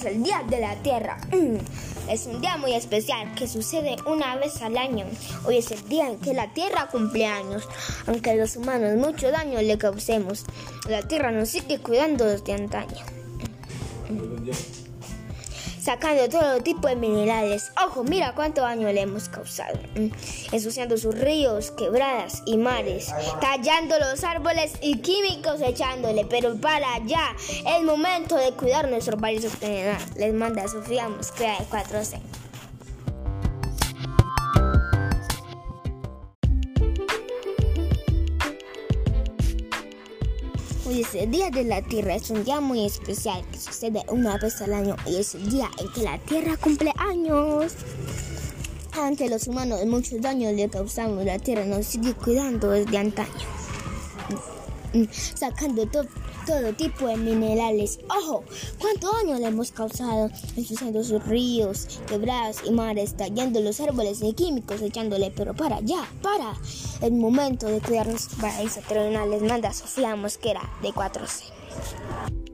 es el Día de la Tierra. Mm, es un día muy especial que sucede una vez al año. Hoy es el día en que la Tierra cumple años. Aunque los humanos mucho daño le causemos, la Tierra nos sigue cuidando desde antaño sacando todo tipo de minerales. Ojo, mira cuánto daño le hemos causado. Mm, ensuciando sus ríos, quebradas y mares, tallando los árboles y químicos echándole. Pero para allá, es momento de cuidar nuestro país. Les manda Sofía Mosquera de 4C. Hoy es el Día de la Tierra, es un día muy especial que sucede una vez al año y es el día en que la Tierra cumple años. Ante los humanos muchos daños le causamos, la Tierra nos sigue cuidando desde antaño, sacando todo tipo de minerales. ¡Ojo! ¿Cuánto daño le hemos causado? Ensuciando sus ríos, quebradas y mares, tallando los árboles de químicos, echándole, pero para, ya, para. El momento de cuidarnos para eso, les manda Sofía Mosquera de 4C.